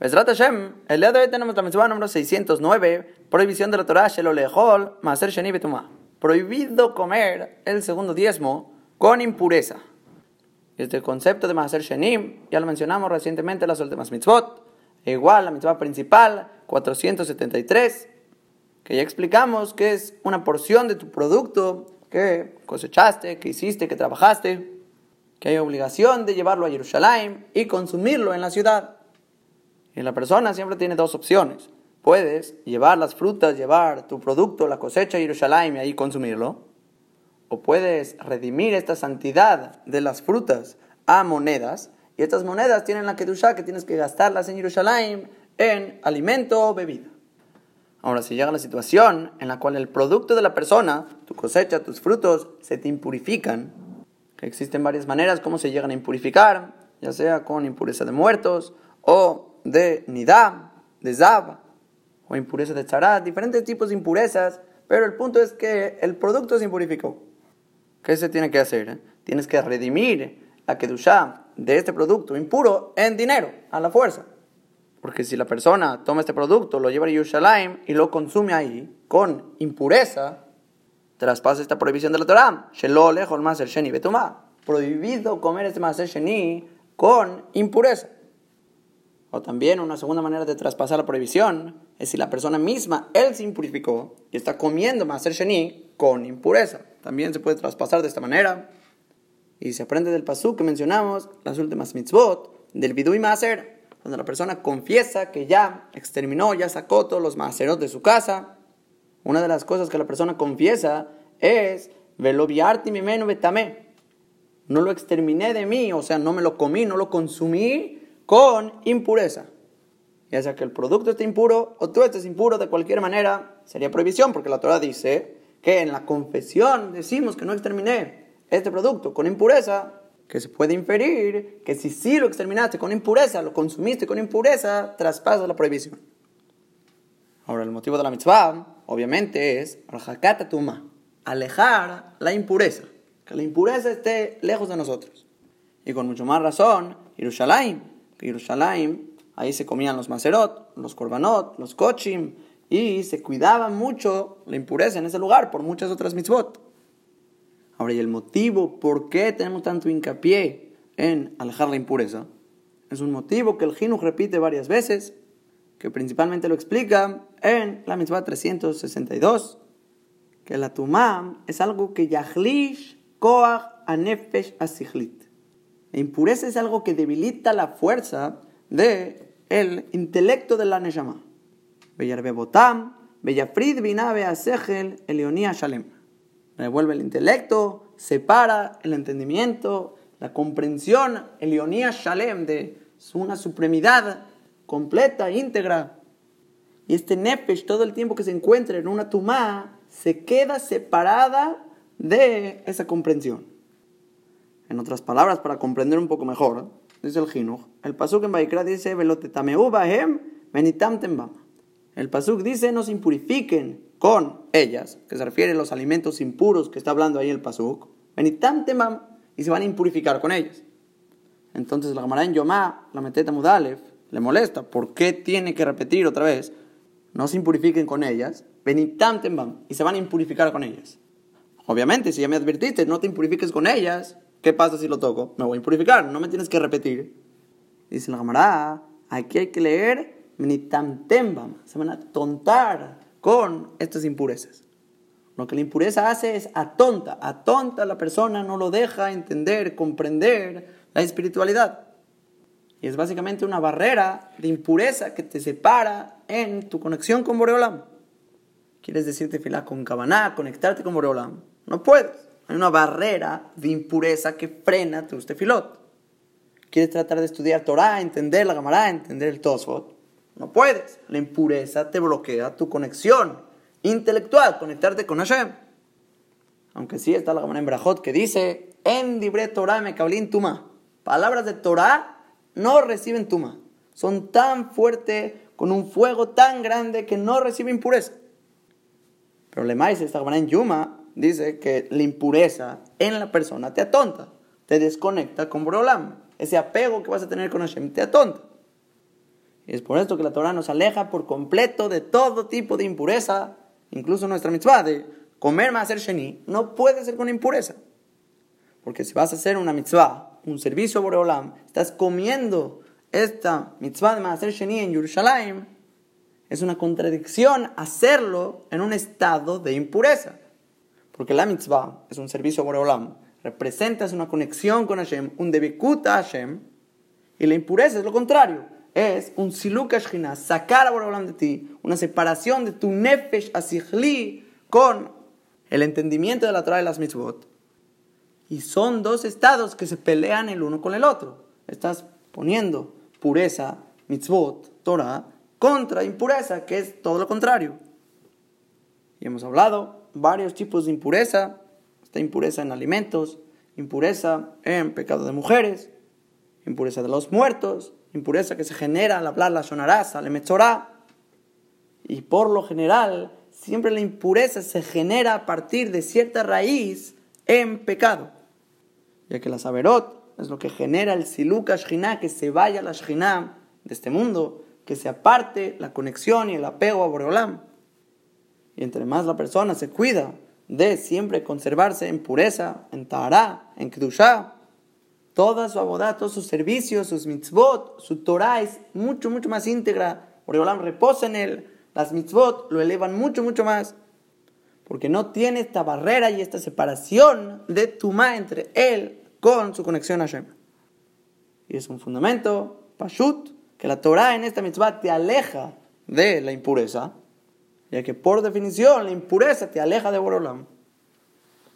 Besrat Hashem, el día de hoy tenemos la mención número 609, prohibición de la Torah, Shelo Lehol, Maser Sheni Betumah. Prohibido comer el segundo diezmo con impureza. Este concepto de Maser Shenim ya lo mencionamos recientemente en las últimas mitzvot. Igual la mitzvah principal, 473, que ya explicamos que es una porción de tu producto que cosechaste, que hiciste, que trabajaste, que hay obligación de llevarlo a Jerusalén y consumirlo en la ciudad. Y la persona siempre tiene dos opciones. Puedes llevar las frutas, llevar tu producto, la cosecha a Jerusalén y ahí consumirlo. O puedes redimir esta santidad de las frutas a monedas. Y estas monedas tienen la kedusha que tienes que gastarlas en Jerusalén en alimento o bebida. Ahora, si llega la situación en la cual el producto de la persona, tu cosecha, tus frutos, se te impurifican, que existen varias maneras como se llegan a impurificar, ya sea con impureza de muertos o de nidá, de zab, o impureza de charat, diferentes tipos de impurezas, pero el punto es que el producto se impurificó. ¿Qué se tiene que hacer? Tienes que redimir la kedushá de este producto impuro en dinero, a la fuerza. Porque si la persona toma este producto, lo lleva a Yerushalayim y lo consume ahí con impureza, traspasa esta prohibición de la Torah. sheni Prohibido comer este maser sheni con impureza. O también una segunda manera de traspasar la prohibición es si la persona misma, él se impurificó y está comiendo Maser Sheni con impureza. También se puede traspasar de esta manera. Y se aprende del pasú que mencionamos, las últimas mitzvot, del Bidú y Maser, donde la persona confiesa que ya exterminó, ya sacó todos los Maserot de su casa. Una de las cosas que la persona confiesa es, Veloviarti mi menu betame. No lo exterminé de mí, o sea, no me lo comí, no lo consumí con impureza. Ya sea que el producto esté impuro o tú estés impuro, de cualquier manera sería prohibición, porque la Torah dice que en la confesión decimos que no exterminé este producto con impureza, que se puede inferir que si sí lo exterminaste con impureza, lo consumiste con impureza, traspasa la prohibición. Ahora, el motivo de la mitzvah, obviamente, es alejar la impureza, que la impureza esté lejos de nosotros. Y con mucho más razón, Jerusalén Jerusalén, ahí se comían los macerot, los korbanot, los kochim, y se cuidaba mucho la impureza en ese lugar por muchas otras mitzvot. Ahora, y el motivo por qué tenemos tanto hincapié en alejar la impureza, es un motivo que el Jinuj repite varias veces, que principalmente lo explica en la mitzvah 362, que la tumam es algo que yahlish koach anefesh asichlit. La impureza es algo que debilita la fuerza de el intelecto de la Neshama. Botam, Bellafrid Binabe Asegel, Elionía Shalem. Revuelve el intelecto, separa el entendimiento, la comprensión, Elionía Shalem, de una supremidad completa, íntegra. Y este Nefesh, todo el tiempo que se encuentra en una tumá, se queda separada de esa comprensión. En otras palabras, para comprender un poco mejor, dice el Jinuj, el Pasuk en Baikra dice, El Pasuk dice, no se impurifiquen con ellas, que se refiere a los alimentos impuros que está hablando ahí el Pasuk, y se van a impurificar con ellas. Entonces la Gemara en Yomá, la Meteta Mudalef, le molesta. ¿Por qué tiene que repetir otra vez? No se impurifiquen con ellas, y se van a impurificar con ellas. Obviamente, si ya me advertiste, no te impurifiques con ellas, ¿Qué pasa si lo toco? Me voy a impurificar, no me tienes que repetir. Dice la camarada, aquí hay que leer tembam, se van a tontar con estas impurezas. Lo que la impureza hace es atonta, atonta a la persona, no lo deja entender, comprender la espiritualidad. Y es básicamente una barrera de impureza que te separa en tu conexión con Boreolam. ¿Quieres decirte filá con Kabaná, conectarte con Boreolam? No puedes. Hay una barrera de impureza que frena tu tefilot. Quieres tratar de estudiar Torah, entender la Gemara, entender el Tosfot. No puedes. La impureza te bloquea tu conexión intelectual, conectarte con Hashem. Aunque sí está la Gemara en Brajot que dice, en libre Torah me cablín tuma. Palabras de Torah no reciben tuma. Son tan fuertes, con un fuego tan grande que no reciben impureza. Pero le más esta Gemara en Yuma dice que la impureza en la persona te atonta, te desconecta con Brolam. Ese apego que vas a tener con Hashem te atonta. Es por esto que la Torah nos aleja por completo de todo tipo de impureza, incluso nuestra mitzvah de comer más sheni, no puede ser con impureza. Porque si vas a hacer una mitzvah, un servicio a Boreolam, estás comiendo esta mitzvah de Maaser Sheni en Yerushalayim, es una contradicción hacerlo en un estado de impureza. Porque la mitzvah es un servicio a Boreolam, representa una conexión con Hashem, un debikuta a Hashem, y la impureza es lo contrario es un siluk sacar a Boreolam de ti, una separación de tu nefesh asichli con el entendimiento de la Torah de las mitzvot. Y son dos estados que se pelean el uno con el otro. Estás poniendo pureza, mitzvot, Torah, contra impureza, que es todo lo contrario. Y hemos hablado varios tipos de impureza. Está impureza en alimentos, impureza en pecado de mujeres, impureza de los muertos, impureza que se genera al hablar la sonarasa, le mechorá. Y por lo general, siempre la impureza se genera a partir de cierta raíz en pecado. Ya que la saberot es lo que genera el siluka shina, que se vaya la shina de este mundo, que se aparte la conexión y el apego a Boreolam. Y entre más la persona se cuida de siempre conservarse en pureza, en Tahara, en Kedushah, toda su abodá, todos sus servicios, sus mitzvot, su Torah es mucho, mucho más íntegra. Boreolam reposa en él. Las mitzvot lo elevan mucho, mucho más. Porque no tiene esta barrera y esta separación de Tumá entre él con su conexión a Hashem. Y es un fundamento, Pashut, que la Torah en esta mitzvah te aleja de la impureza, ya que por definición la impureza te aleja de Boreolam.